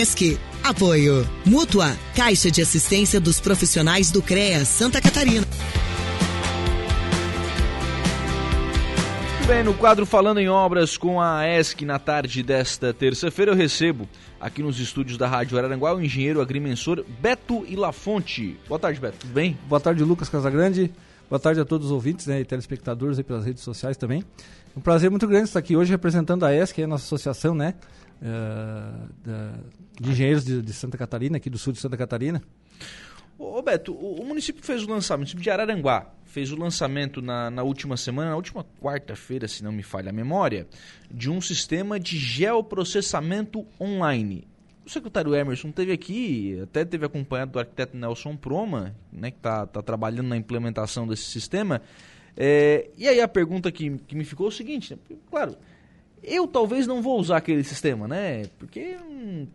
ESC. Apoio. Mútua. Caixa de Assistência dos Profissionais do CREA Santa Catarina. Bem, no quadro Falando em Obras com a ESC na tarde desta terça-feira, eu recebo aqui nos estúdios da Rádio Araranguá o engenheiro agrimensor Beto Ilafonte. Boa tarde, Beto. Tudo bem? Boa tarde, Lucas Casagrande. Boa tarde a todos os ouvintes né, e telespectadores aí pelas redes sociais também. Um prazer muito grande estar aqui hoje representando a ESC, a nossa associação, né? Uh, da, de engenheiros de, de, Santa Catarina, aqui do sul de Santa Catarina. Ô Beto, o, o município fez o lançamento, o município de Araranguá fez o lançamento na, na última semana, na última quarta-feira, se não me falha a memória, de um sistema de geoprocessamento online. O secretário Emerson teve aqui, até teve acompanhado do arquiteto Nelson Proma, né, que está tá trabalhando na implementação desse sistema. É, e aí a pergunta que, que me ficou é o seguinte, né, claro, eu talvez não vou usar aquele sistema, né? Porque hum,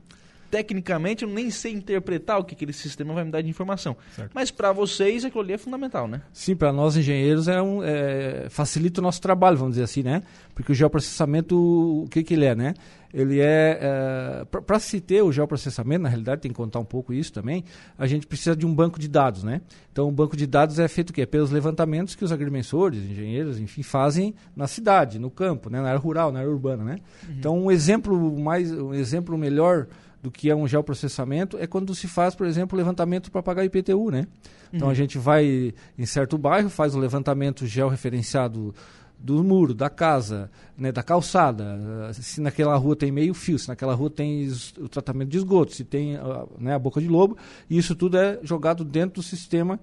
tecnicamente eu nem sei interpretar o que aquele sistema vai me dar de informação. Certo. Mas para vocês aquilo ali é fundamental, né? Sim, para nós engenheiros é um, é, facilita o nosso trabalho, vamos dizer assim, né? Porque o geoprocessamento, o que, que ele é, né? Ele é, é para se ter o geoprocessamento, na realidade tem que contar um pouco isso também, a gente precisa de um banco de dados, né? Então o banco de dados é feito o quê? Pelos levantamentos que os agrimensores, engenheiros, enfim, fazem na cidade, no campo, né? na área rural, na área urbana, né? Uhum. Então um exemplo mais, um exemplo melhor do que é um geoprocessamento é quando se faz, por exemplo, o levantamento para pagar IPTU, né? Então uhum. a gente vai em certo bairro, faz o levantamento georreferenciado do muro, da casa, né, da calçada, se naquela rua tem meio fio, se naquela rua tem o tratamento de esgoto, se tem né, a boca de lobo, e isso tudo é jogado dentro do sistema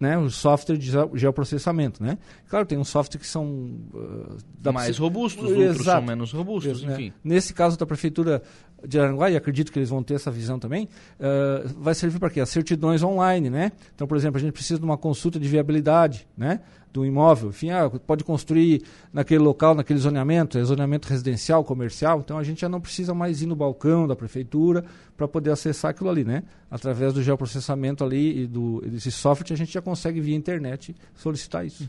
né, o software de geoprocessamento, né? Claro, tem uns softwares que são uh, mais robustos, Exato. outros são menos robustos, né? enfim. Nesse caso da prefeitura de Aranguá, e acredito que eles vão ter essa visão também, uh, vai servir para quê? As certidões online, né? Então, por exemplo, a gente precisa de uma consulta de viabilidade, né? Do imóvel, enfim, ah, pode construir naquele local, naquele zoneamento, é zoneamento residencial, comercial, então a gente já não precisa mais ir no balcão da prefeitura para poder acessar aquilo ali, né? Através do geoprocessamento ali e do, desse software, a gente já consegue via internet solicitar isso.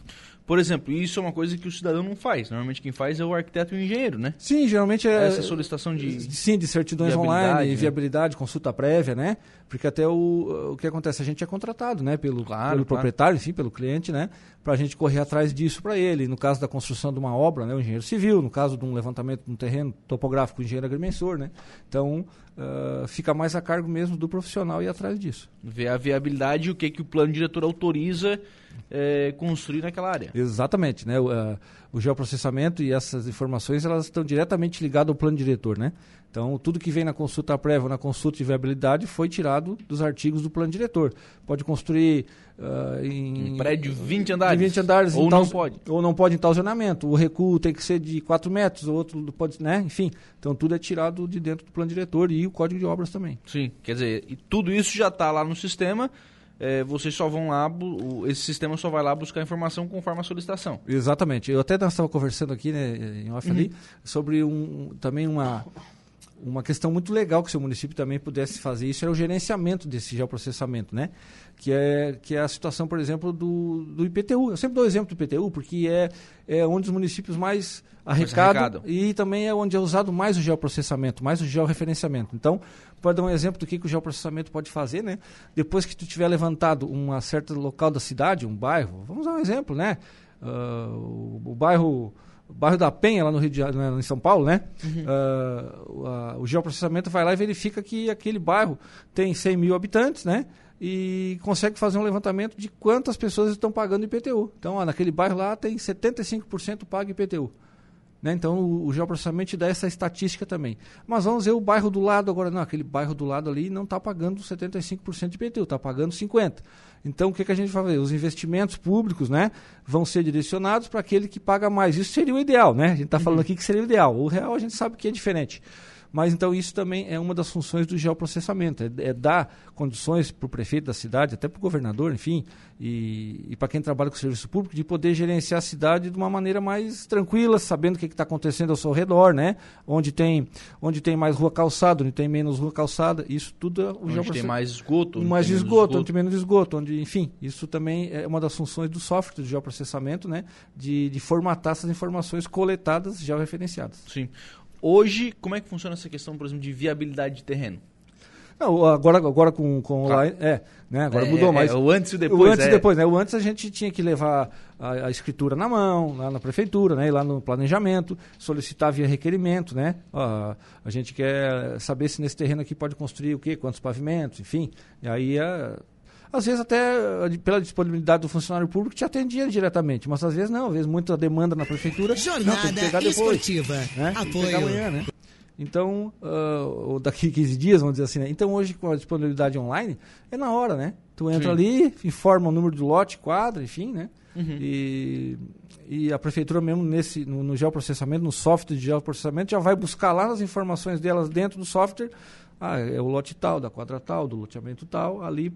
Por exemplo, isso é uma coisa que o cidadão não faz. Normalmente quem faz é o arquiteto e o engenheiro, né? Sim, geralmente é. Essa solicitação de. Sim, de certidões online, né? viabilidade, consulta prévia, né? Porque até o, o que acontece? A gente é contratado, né? Pelo, claro, pelo claro. proprietário, enfim, pelo cliente, né? Para a gente correr atrás disso para ele. No caso da construção de uma obra, né? O engenheiro civil. No caso de um levantamento de um terreno topográfico, o engenheiro agrimensor, né? Então, uh, fica mais a cargo mesmo do profissional ir atrás disso. Ver a viabilidade e o que, que o plano diretor autoriza é, construir naquela área. Exatamente, né? O, uh, o, geoprocessamento e essas informações elas estão diretamente ligadas ao plano diretor, né? Então, tudo que vem na consulta prévia ou na consulta de viabilidade foi tirado dos artigos do plano diretor. Pode construir uh, em... Um prédio de 20 andares. De 20 andares. Ou tal, não pode. Ou não pode em tal zonamento. O recuo tem que ser de 4 metros, o outro pode... Né? Enfim, então tudo é tirado de dentro do plano diretor e o código de obras também. Sim, quer dizer, e tudo isso já está lá no sistema é, vocês só vão lá, esse sistema só vai lá buscar informação conforme a solicitação. Exatamente. Eu até estava conversando aqui, né, em off uhum. ali, sobre um, também uma, uma questão muito legal que o seu município também pudesse fazer isso é o gerenciamento desse geoprocessamento, né? Que é, que é a situação, por exemplo, do, do IPTU. Eu sempre dou o exemplo do IPTU porque é, é onde os municípios mais arrecadam e também é onde é usado mais o geoprocessamento, mais o georreferenciamento. Então, pode dar um exemplo do que, que o geoprocessamento pode fazer, né? Depois que tu tiver levantado uma certa local da cidade, um bairro, vamos dar um exemplo, né? Uh, o, o bairro o bairro da Penha, lá no Rio de Janeiro, né, em São Paulo, né? Uhum. Uh, o geoprocessamento vai lá e verifica que aquele bairro tem 100 mil habitantes, né? E consegue fazer um levantamento de quantas pessoas estão pagando IPTU. Então, ó, naquele bairro lá tem 75% pago IPTU. Né? Então o, o geoprocessamento dá essa estatística também. Mas vamos ver o bairro do lado agora. Não, aquele bairro do lado ali não está pagando 75% de IPTU, está pagando 50%. Então o que, que a gente vai fazer? Os investimentos públicos né, vão ser direcionados para aquele que paga mais. Isso seria o ideal, né? A gente está falando uhum. aqui que seria o ideal. O real a gente sabe que é diferente. Mas então isso também é uma das funções do geoprocessamento, é, é dar condições para o prefeito da cidade, até para o governador, enfim, e, e para quem trabalha com serviço público, de poder gerenciar a cidade de uma maneira mais tranquila, sabendo o que está acontecendo ao seu redor, né? Onde tem, onde tem mais rua calçada, onde tem menos rua calçada, isso tudo é o Onde tem mais esgoto. Mais esgoto, esgoto, onde tem menos esgoto, onde, enfim, isso também é uma das funções do software do geoprocessamento, né? De, de formatar essas informações coletadas, georreferenciadas. Sim. Hoje, como é que funciona essa questão, por exemplo, de viabilidade de terreno? Não, agora, agora com, com online. É, né? Agora É, mudou é, mais. é, o antes e o depois, O antes é. e depois, né? O antes a gente tinha que levar a, a escritura na mão, lá na prefeitura, né? Ir lá no planejamento, solicitar via requerimento, né? A gente quer saber se nesse terreno aqui pode construir o quê, quantos pavimentos, enfim. E aí, é, às vezes até eh, pela disponibilidade do funcionário público te atendia diretamente, mas às vezes não, às vezes muita demanda na prefeitura. não, tem que Jornada pegar depois Esportiva. né? Tem que pegar Apoio. amanhã, né? Então, ou daqui 15 dias, vamos dizer assim, né? Então, hoje, com a disponibilidade online, é na hora, né? Tu entra Sim. ali, informa o número do lote, quadra, enfim, né? Uhum. E, e a prefeitura mesmo, nesse, no, no geoprocessamento, no software de geoprocessamento, já vai buscar lá as informações delas dentro do software. Ah, é o lote tal, da quadra tal, do loteamento tal, ali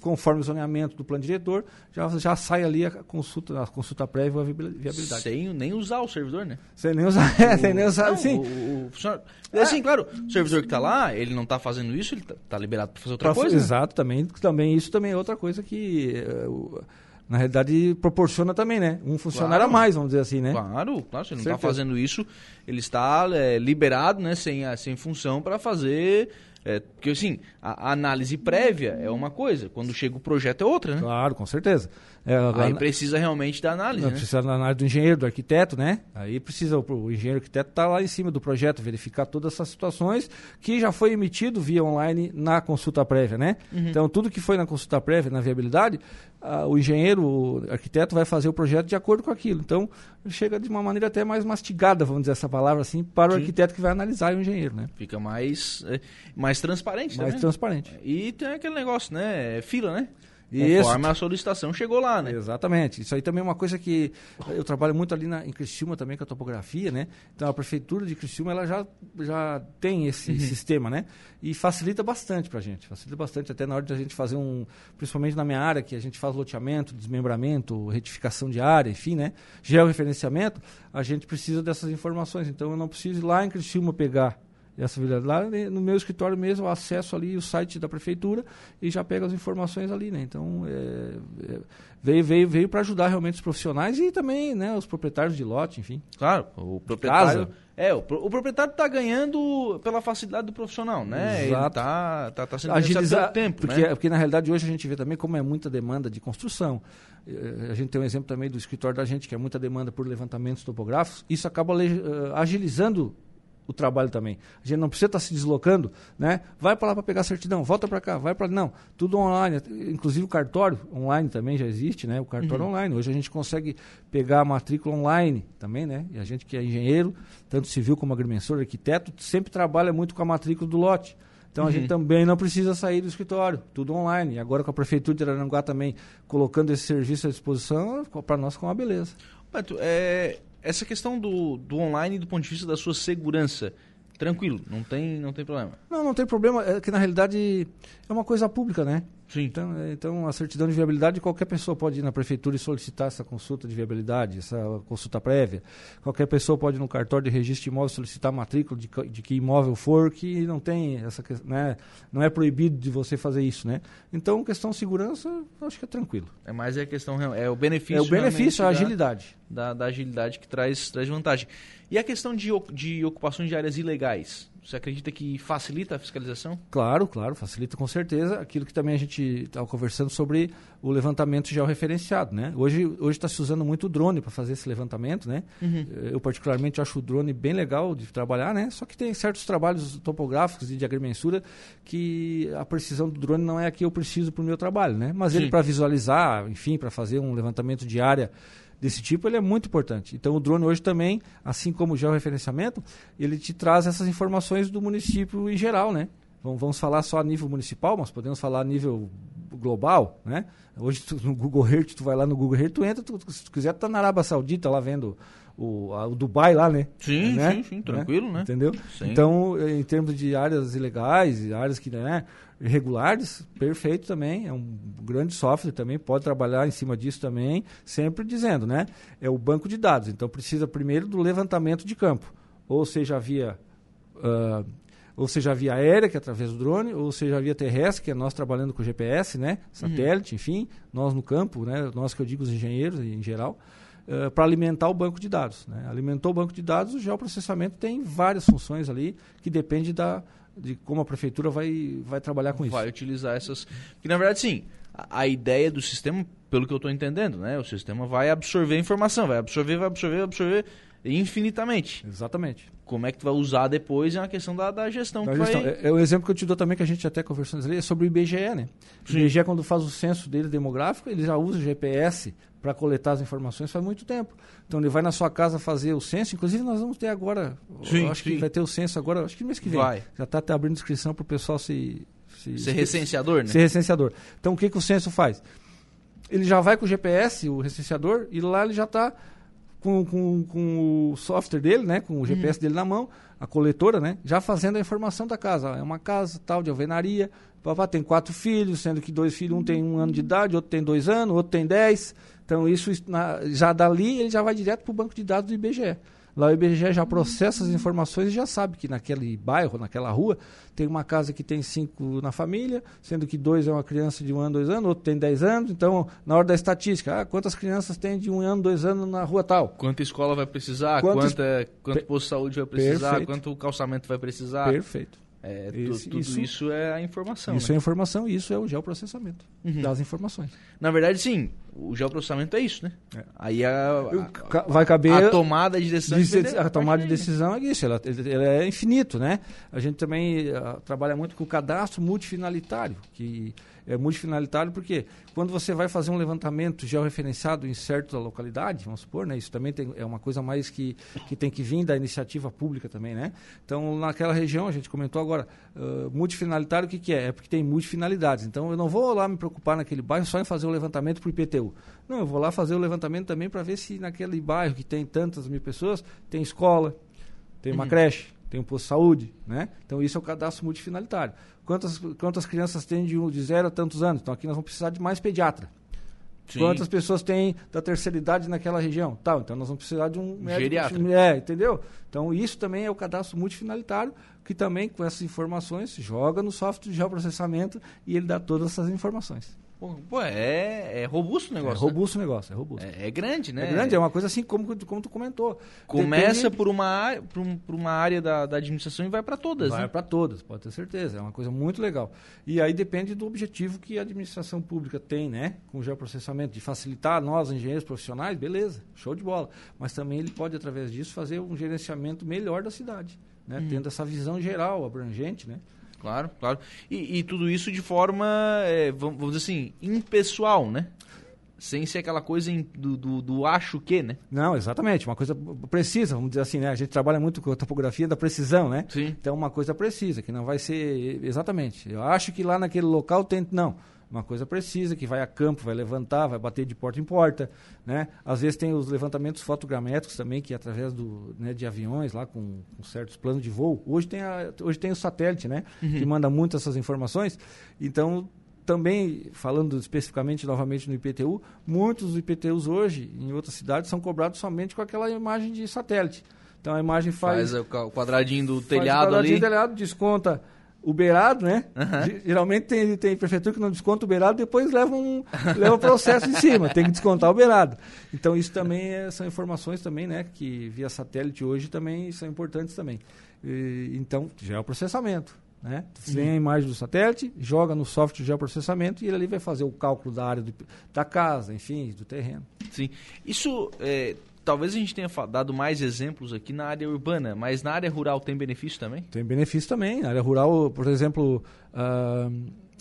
conforme o zoneamento do plano diretor, já, já sai ali a consulta, a consulta prévia e a viabil- viabilidade. Sem nem usar o servidor, né? Sem nem usar, é, sem nem usar, Não, sim. O, o, o funcionário- Assim, claro, o servidor que está lá, ele não está fazendo isso, ele está liberado para fazer outra Pra- coisa. Exato, também, também isso também é outra coisa que eh, o- na realidade proporciona também, né? Um funcionário Claro. a mais, vamos dizer assim, né? Claro, claro, se ele não está fazendo isso, ele está é, liberado, né, sem, sem função para fazer. É, porque assim, a, a análise prévia é uma coisa, quando chega o projeto é outra, né? Claro, com certeza. É, Aí precisa realmente da análise, né? Precisa na área do engenheiro, do arquiteto, né? Aí precisa, o, o engenheiro arquiteto estar lá em cima do projeto, verificar todas essas situações que já foi emitido via online na consulta prévia, né? Uhum. Então, tudo que foi na consulta prévia, na viabilidade, ah, o engenheiro, o arquiteto vai fazer o projeto de acordo com aquilo. Então, chega de uma maneira até mais mastigada, vamos dizer essa palavra assim, para o Sim. arquiteto que vai analisar e o engenheiro, né? Fica mais, é, mais transparente Mais também. transparente. E tem aquele negócio, né? é Fila, né? Isso. Conforme a solicitação chegou lá, né? Exatamente. Isso aí também é uma coisa que eu trabalho muito ali na, em Criciúma também com a topografia, né? Então a prefeitura de Criciúma ela já, já tem esse sistema, né? E facilita bastante pra gente. Facilita bastante até na hora de a gente fazer um, principalmente na minha área que a gente faz loteamento, desmembramento, retificação de área, enfim, né? Georreferenciamento, a gente precisa dessas informações. Então eu não preciso ir lá em Criciúma pegar essa. Lá no meu escritório mesmo, eu acesso ali o site da prefeitura e já pego as informações ali, né? Então, é, é, veio, veio, veio para ajudar realmente os profissionais e também né, os proprietários de lote, enfim. Claro, o proprietário. É, o, o proprietário está ganhando pela facilidade do profissional, né? Ele Exato. tá, tá, tá sendo Agilizar, beneficiado pelo tempo, porque, né? porque na realidade hoje a gente vê também como é muita demanda de construção. Eh, A gente tem um exemplo também do escritório da gente, que é muita demanda por levantamentos topográficos. Isso acaba eh, agilizando o trabalho também. A gente não precisa estar se deslocando, né? Vai para lá para pegar certidão, volta para cá, vai para não, tudo online, inclusive o cartório online também já existe, né? O cartório online. Hoje a gente consegue pegar a matrícula online também, né? E a gente que é engenheiro, tanto civil como agrimensor, arquiteto, sempre trabalha muito com a matrícula do lote. Então a gente também não precisa sair do escritório, tudo online. E agora com a prefeitura de Araranguá também colocando esse serviço à disposição, para nós com uma beleza. Beto, é, essa questão do, do online do ponto de vista da sua segurança, tranquilo, não tem, não tem problema. Não, não tem problema, é que na realidade é uma coisa pública, né? Sim. Então, é, então, a certidão de viabilidade, qualquer pessoa pode ir na prefeitura e solicitar essa consulta de viabilidade, essa consulta prévia. Qualquer pessoa pode ir no cartório de registro de imóvel solicitar matrícula de, de que imóvel for, que não tem essa que- né? Não é proibido de você fazer isso, né? Então, questão de segurança, acho que é tranquilo. É mais a questão, real- é o benefício. é o benefício, a realmente da- agilidade. Da, da agilidade que traz, traz vantagem. E a questão de, de ocupações de áreas ilegais? Você acredita que facilita a fiscalização? Claro, claro, facilita com certeza. Aquilo que também a gente estava conversando sobre o levantamento georreferenciado, né? Hoje hoje está se usando muito o drone para fazer esse levantamento, né? Eu particularmente acho o drone bem legal de trabalhar, né? Só que tem certos trabalhos topográficos e de agrimensura que a precisão do drone não é a que eu preciso para o meu trabalho, né? Mas ele Sim. para visualizar, enfim, para fazer um levantamento de área desse tipo, ele é muito importante. Então o drone hoje também, assim como o georreferenciamento, ele te traz essas informações do município em geral, né? Vamos, falar só a nível municipal, mas podemos falar a nível global, né? Hoje tu- no Google Earth, tu vai lá no Google Earth, tu entra, tu, se tu quiser, tu tá na Arábia Saudita lá vendo o, a- o Dubai lá, né? Sim, Né? sim, sim, tranquilo, né? Entendeu? Sim. Então, em termos de áreas ilegais, e áreas que, né, irregulares, perfeito também, é um grande software também, pode trabalhar em cima disso também, sempre dizendo, né? É o banco de dados, então precisa primeiro do levantamento de campo, ou seja, via ah, ou seja via aérea, que é através do drone, ou seja via terrestre, que é nós trabalhando com GPS, né, satélite, enfim, nós no campo, né, nós que eu digo os engenheiros em geral, para alimentar o banco de dados. Né. Alimentou o banco de dados, o geoprocessamento tem várias funções ali que depende da, de como a prefeitura vai, vai trabalhar com isso. Vai utilizar essas. Porque, na verdade, sim, a, a ideia do sistema, pelo que eu estou entendendo, né? O sistema vai absorver a informação, vai absorver, vai absorver, vai absorver infinitamente. Exatamente. Como é que tu vai usar depois é uma questão da, da gestão. Da que gestão. Vai... É, é o exemplo que eu te dou também, que a gente até conversando ali, é sobre o IBGE, né? O IBGE, quando faz o censo dele demográfico, ele já usa o GPS para coletar as informações faz muito tempo. Então ele vai na sua casa fazer o censo, inclusive nós vamos ter agora, Sim, acho sim. que vai ter o censo agora, acho que mês que vem. Vai. Já está abrindo inscrição para o pessoal se, se Ser recenseador, né? ser recenseador. Então o que, que o censo faz? Ele já vai com o GPS, o recenseador, e lá ele já está com, com, com o software dele, né, com o GPS dele na mão, a coletora, né, já fazendo a informação da casa. É uma casa tal de alvenaria, papá tem quatro filhos, sendo que dois filhos, um tem um ano de idade, outro tem dois anos, outro tem dez. Então isso na- já dali ele já vai direto para o banco de dados do IBGE. Lá o IBGE já processa as informações e já sabe que naquele bairro, naquela rua, tem uma casa que tem cinco na família, sendo que dois é uma criança de um ano, dois anos, outro tem dez anos. Então, na hora da estatística, ah, quantas crianças tem de um ano, dois anos na rua tal? Quanta escola vai precisar, Quantos- quanta, quanto posto de saúde vai precisar, Perfeito. quanto calçamento vai precisar. Perfeito. É, Esse- tudo isso, isso- é a informação. isso né? é informação e isso é o geoprocessamento Uhum. das informações. Na verdade, sim, o geoprocessamento é isso, né? É. Aí a, Ca- Vai caber a, a tomada de decisão. de- da a tomada de né? decisão é isso, ela, ela é infinito, né? A gente também ah, trabalha muito com o cadastro multifinalitário, que é multifinalitário porque quando você vai fazer um levantamento georreferenciado em certa localidade, vamos supor, né? Isso também tem, é uma coisa mais que, que tem que vir da iniciativa pública também, né? Então, naquela região, a gente comentou agora, ah, multifinalitário, o que, que é? É porque tem multifinalidades. Então, eu não vou lá me preocupar naquele bairro só em fazer o levantamento para o IPTU. Não, eu vou lá fazer o levantamento também para ver se naquele bairro que tem tantas mil pessoas, tem escola, tem uma Uhum. creche, tem um posto de saúde, né? Então isso é o cadastro multifinalitário. Quantas, quantas crianças tem de, um- de zero a tantos anos? Então aqui nós vamos precisar de mais pediatra. Sim. Quantas pessoas tem da terceira idade naquela região? Tal, então nós vamos precisar de um médico. Geriatra. É, entendeu? Então isso também é o cadastro multifinalitário, que também com essas informações joga no software de geoprocessamento e ele dá todas essas informações. Pô, é, é robusto o É negócio. robusto o negócio, é robusto. né? É, é grande, né? É grande, é uma coisa assim como, como tu comentou. Começa Depende- por uma área, por, um- por uma área da, da administração e vai para todas, Vai né? para todas, pode ter certeza. É uma coisa muito legal. E aí depende do objetivo que a administração pública tem, né? Com o geoprocessamento, de facilitar nós, engenheiros profissionais, beleza, show de bola. Mas também ele pode, através disso, fazer um gerenciamento melhor da cidade, né? Uhum. Tendo essa visão geral, abrangente, né? Claro, claro. E, e tudo isso de forma, é, vamos, dizer assim, impessoal, né? Sem ser aquela coisa em- do, do, do acho que, né? Não, exatamente, uma coisa precisa, vamos dizer assim, né? A gente trabalha muito com a topografia da precisão, né? Sim. Então, uma coisa precisa, que não vai ser exatamente. Eu acho que lá naquele local tem. Não. Uma coisa precisa, que vai a campo, vai levantar, vai bater de porta em porta. Né? Às vezes tem os levantamentos fotogramétricos também, que através do, né, de aviões lá com, com certos planos de voo. Hoje tem, a, hoje tem o satélite, né? Que manda muito essas informações. Então, também, falando especificamente novamente no IPTU, muitos IPTUs hoje, em outras cidades, são cobrados somente com aquela imagem de satélite. Então a imagem faz, Faz o quadradinho do telhado o quadradinho ali. do telhado, desconta o beirado, né? Ge- Geralmente tem, tem prefeitura que não desconta o beirado, depois leva um leva um processo em cima, tem que descontar o beirado. Então isso também é- são informações também, né, que via satélite hoje também são importantes também. E, então, geoprocessamento, né? Você tem a imagem do satélite, joga no software de geoprocessamento e ele ali vai fazer o cálculo da área do- da casa, enfim, do terreno. Sim. Isso, é, talvez a gente tenha dado mais exemplos aqui na área urbana, mas na área rural tem benefício também? Tem benefício também. Na área rural, por exemplo, ah,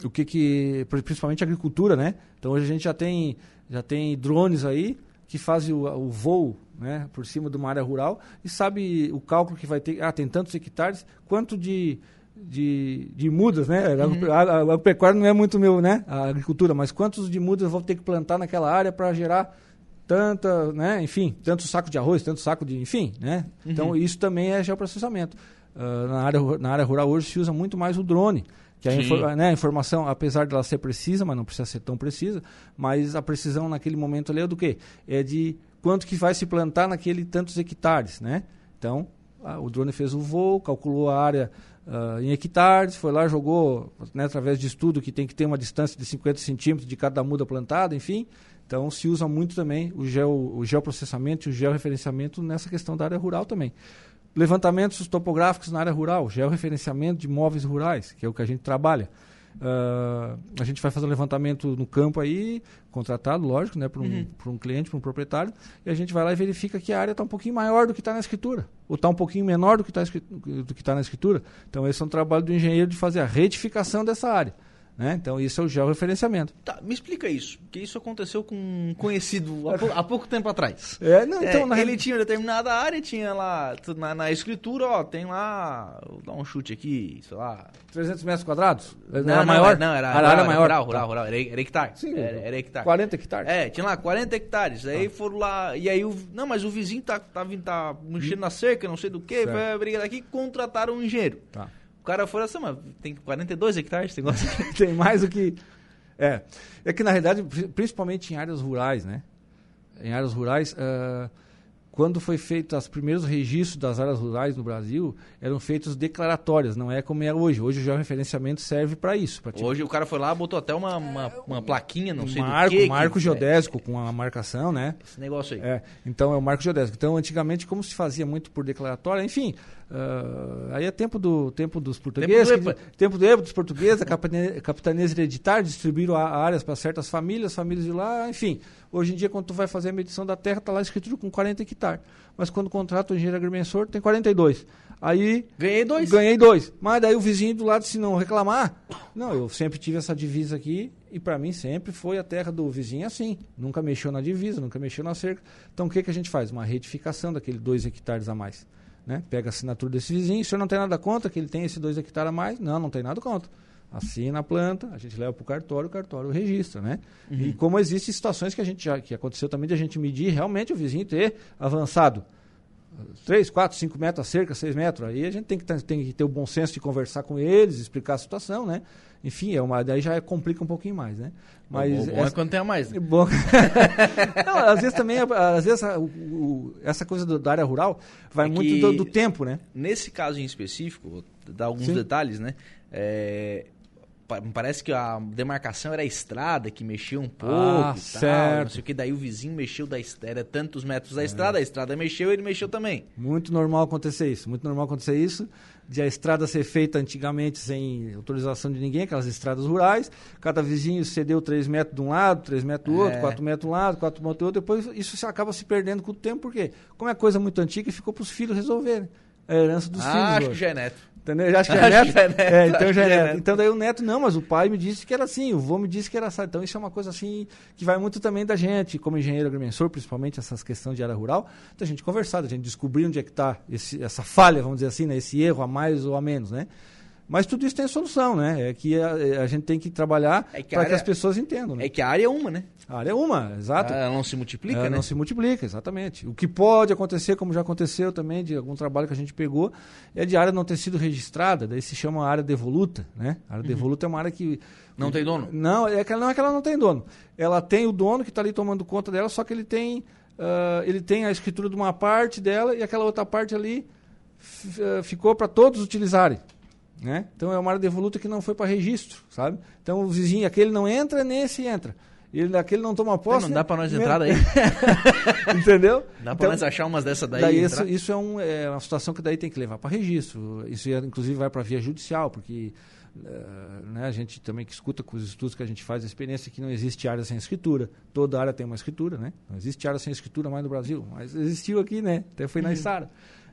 o que que, principalmente a agricultura, né? Então hoje a gente já tem, já tem drones aí que fazem o, o voo, né, por cima de uma área rural e sabe o cálculo que vai ter. Ah, tem tantos hectares, quanto de de, de mudas, né? A, a, a, a pecuária não é muito meu, né? A agricultura, mas quantos de mudas eu vou ter que plantar naquela área para gerar tanta, né, enfim, tanto saco de arroz, tanto saco de, enfim, né? Então isso também é geoprocessamento. Ah, na, área, na área rural hoje se usa muito mais o drone, que a, infor- né, a informação, apesar dela ser precisa, mas não precisa ser tão precisa, mas a precisão naquele momento ali é do quê? É de quanto que vai se plantar naquele tantos hectares, né? Então, ah, o drone fez o voo, calculou a área ah, em hectares, foi lá, jogou, né, através de estudo que tem que ter uma distância de 50 centímetros de cada muda plantada, enfim. Então, se usa muito também o, geo, o geoprocessamento e o georreferenciamento nessa questão da área rural também. levantamentos topográficos na área rural, georreferenciamento de imóveis rurais, que é o que a gente trabalha. Uh, a gente vai fazer um levantamento no campo aí, contratado, lógico, né, para um, uhum. um cliente, para um proprietário, e a gente vai lá e verifica que a área está um pouquinho maior do que está na escritura, ou está um pouquinho menor do que está tá na escritura. Então, esse é um trabalho do engenheiro de fazer a retificação dessa área. Né? Então, isso é o georreferenciamento. Tá, me explica isso, porque isso aconteceu com um conhecido há, pou, há pouco tempo atrás. É, não, então, é, na ele tinha determinada área, tinha lá, na, na, escritura, ó, tem lá, vou dar um chute aqui, sei lá... 300 metros quadrados? Não, não, maior? Não, era, era, era maior. Rural, rural, rural, era, era hectare. Sim, era, era hectare. 40 hectares? É, tinha lá 40 hectares, aí ah. foram lá, e aí, o, não, mas o vizinho tá, tá, tá mexendo na cerca, não sei do que, foi a briga daqui, contrataram um engenheiro. Tá. O cara foi assim, mas tem 42 hectares, tem, tem mais do que. É. É que, na realidade, principalmente em áreas rurais, né? Em áreas rurais, uh, quando foi feito os primeiros registros das áreas rurais no Brasil, eram feitos declaratórias, não é como é hoje. Hoje o georreferenciamento serve para isso. Pra tipo, hoje o cara foi lá, botou até uma, uma, uma plaquinha, não um sei marco, do que. marco que, geodésico é, com a marcação, né? Esse negócio aí. É, então é o marco geodésico. Então antigamente, como se fazia muito por declaratória, enfim, uh, aí é tempo, do, tempo dos portugueses, tempo do, que, tempo do dos portugueses, a capitanias hereditárias distribuíram áreas para certas famílias, famílias de lá, enfim... Hoje em dia, quando tu vai fazer a medição da terra, está lá escrito com 40 hectares. Mas quando contrata o engenheiro agrimensor, tem 42. Aí. Ganhei dois. Ganhei dois. Mas daí o vizinho do lado, se não reclamar. Não, eu sempre tive essa divisa aqui e para mim sempre foi a terra do vizinho assim. Nunca mexeu na divisa, nunca mexeu na cerca. Então o que, que a gente faz? Uma retificação daquele dois hectares a mais. Né? Pega a assinatura desse vizinho. O senhor não tem nada contra que ele tem esse dois hectares a mais? Não, não tem nada contra assina a planta, a gente leva para o cartório, o cartório registra, né? Uhum. E como existem situações que a gente já que aconteceu também de a gente medir realmente o vizinho ter avançado 3, 4, 5 metros a cerca, 6 metros, aí a gente tem que, tem que ter o bom senso de conversar com eles, explicar a situação, né? Enfim, é uma, daí já complica um pouquinho mais, né? Mas o bom, essa, é quando tem a mais. Né? Bom, não, às vezes também, às vezes o, o, essa coisa do, da área rural vai é muito do, do, tempo, né? Nesse caso em específico, vou dar alguns Sim. detalhes, né? É, parece que a demarcação era a estrada que mexia um pouco ah, e tal, certo. não sei o que, daí o vizinho mexeu da estrada, era tantos metros da é. estrada, a estrada mexeu, ele mexeu também. Muito normal acontecer isso, muito normal acontecer isso, de a estrada ser feita antigamente sem autorização de ninguém, aquelas estradas rurais, cada vizinho cedeu 3 metros de um lado, 3 metros do outro, 4 é. metros de um lado, 4 metros do outro, depois isso acaba se perdendo com o tempo, porque como é coisa muito antiga, ficou para os filhos resolverem. A herança dos ah, filhos. Acho hoje. que já é neto. Entendeu? Já acho que é neto. é neto. É, então já é, é neto. Então daí o neto, não, mas o pai me disse que era assim, o vô me disse que era assim. Então isso é uma coisa assim que vai muito também da gente, como engenheiro agrimensor, principalmente essas questões de área rural, da gente conversar, da gente descobrir onde é que está essa falha, vamos dizer assim, né? esse erro a mais ou a menos, né? Mas tudo isso tem solução, né? É que a, a gente tem que trabalhar é para que as pessoas entendam. Né? É que a área é uma, né? A área é uma, exato. Ela não se multiplica, Ela né? não se multiplica, exatamente. O que pode acontecer, como já aconteceu também, de algum trabalho que a gente pegou, é de área não ter sido registrada, daí se chama área devoluta, né? A área uhum. devoluta é uma área que... Não tem dono? Não, é que, não é que ela não tem dono. Ela tem o dono que está ali tomando conta dela, só que ele tem, uh, ele tem a escritura de uma parte dela e aquela outra parte ali uh, ficou para todos utilizarem. Né? Então é uma área devoluta que não foi para registro, sabe? Então o vizinho, aquele não entra, nesse entra. Ele, aquele não toma posse. Não dá para nós entrar daí. Entendeu? Dá para então, nós achar umas dessa daí. daí isso, isso é, um, é, uma situação que daí tem que levar para registro. Isso inclusive vai para via judicial, porque uh, né, a gente também que escuta com os estudos que a gente faz, a experiência que não existe área sem escritura. Toda área tem uma escritura, né? Não existe área sem escritura mais no Brasil, mas existiu aqui, né? Até foi na uhum. Isara.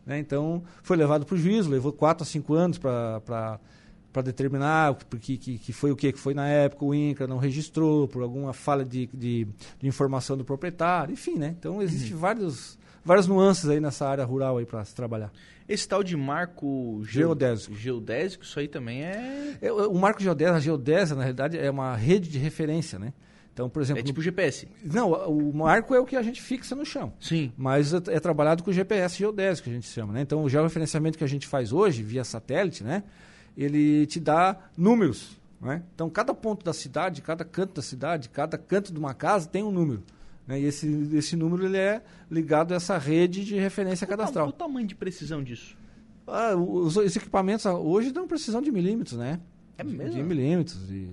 Né? Então, foi levado para o juízo, levou quatro a cinco anos para para determinar que, que, que, foi o que, que foi na época, o INCRA não registrou, por alguma falha de, de, de informação do proprietário, enfim, né? Então existem uhum. vários, várias nuances aí nessa área rural aí para se trabalhar. Esse tal de marco geodésico. geodésico, isso aí também é... é o marco geodésico, a geodésia, na realidade, é uma rede de referência, né? Então, por exemplo. É tipo GPS. Não, o marco é o que a gente fixa no chão. Sim. Mas é, é trabalhado com GPS geodésico, que a gente chama, né? Então, o georreferenciamento que a gente faz hoje, via satélite, né? Ele te dá números. Né? Então, cada ponto da cidade, cada canto da cidade, cada canto de uma casa tem um número. Né? E esse, esse número ele é ligado a essa rede de referência qual cadastral. Qual o tamanho de precisão disso? Ah, os, os, equipamentos hoje dão precisão de milímetros, né? É mesmo? De milímetros. De,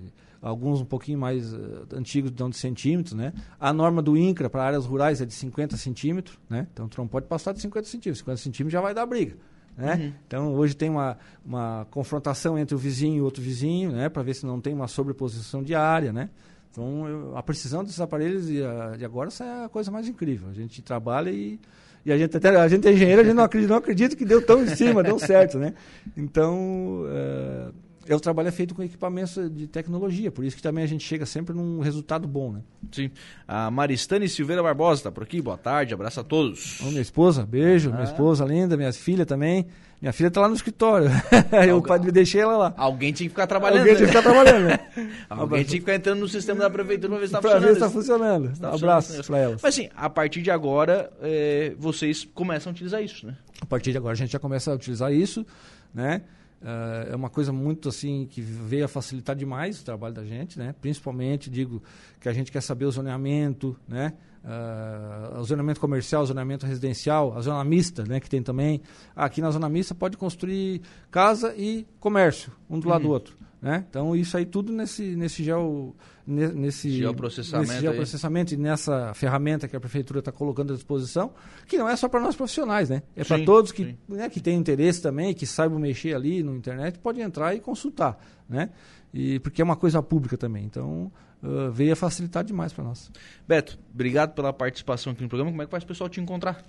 alguns um pouquinho mais uh, antigos dão de centímetros, né? A norma do INCRA para áreas rurais é de 50 centímetros, né? Então tu não pode passar de 50 centímetros. 50 centímetros já vai dar briga. Né? Uhum. Então, hoje tem uma, uma confrontação entre o vizinho e outro vizinho, né? para ver se não tem uma sobreposição de área. Né? Então, eu, a precisão desses aparelhos de, de agora é a coisa mais incrível. A gente trabalha e, e a gente até a gente é engenheiro, a gente não acredita, não acredita que deu tão em cima, deu certo, né? Então, é, é, o trabalho é feito com equipamentos de tecnologia, por isso que também a gente chega sempre num resultado bom, né? Sim. A Maristane Silveira Barbosa está por aqui, boa tarde, abraço a todos. Ô, minha esposa, beijo, ah. minha esposa linda, minha filha também. Minha filha está lá no escritório. eu Algu deixei ela lá. Alguém tinha que ficar trabalhando. Alguém tinha que ficar trabalhando. Né? Alguém tinha que ficar entrando no sistema da prefeitura para ver se está funcionando. Para ver se está funcionando. Tá um abraço para elas. Mas assim, a partir de agora, é, vocês começam a utilizar isso, né? A partir de agora a gente já começa a utilizar isso, né? Uh, é uma coisa muito assim que veio a facilitar demais o trabalho da gente, né? Principalmente digo que a gente quer saber o zoneamento, né? Uh, o zoneamento comercial, o zoneamento residencial, a zona mista, né? Que tem também. Aqui na zona mista pode construir casa e comércio, um do lado do uhum. outro. Né? Então, isso aí tudo nesse, nesse, geo, nesse, geoprocessamento, nesse geoprocessamento e nessa ferramenta que a prefeitura está colocando à disposição, que não é só para nós profissionais, né? É para todos que, né, que têm interesse também, que saibam mexer ali no internet, pode entrar e consultar, né? E, porque é uma coisa pública também. Então, uh, veio a facilitar demais para nós. Beto, obrigado pela participação aqui no programa. Como é que faz o pessoal te encontrar?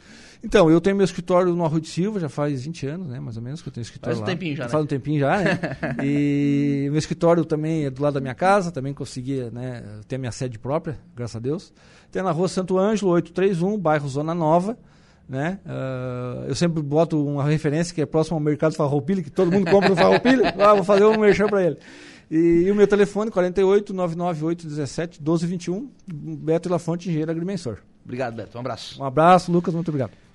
Então, eu tenho meu escritório no Arroio de Silva, já faz 20 anos, né? Mais ou menos, que eu tenho escritório faz um lá. tempinho já, né? Faz um tempinho já, né? e meu escritório também é do lado da minha casa, também consegui né, ter minha sede própria, graças a Deus. Tem na rua Santo Ângelo, 831, bairro Zona Nova. Né? Uh, eu sempre boto uma referência que é próximo ao mercado Farroupilha, que todo mundo compra no Farroupilha. ah, vou fazer um merchan para ele. E, o meu telefone, 48 998 17 1221, Beto Lafonte, engenheiro agrimensor. Obrigado, Beto. Um abraço. Um abraço, Lucas. Muito obrigado.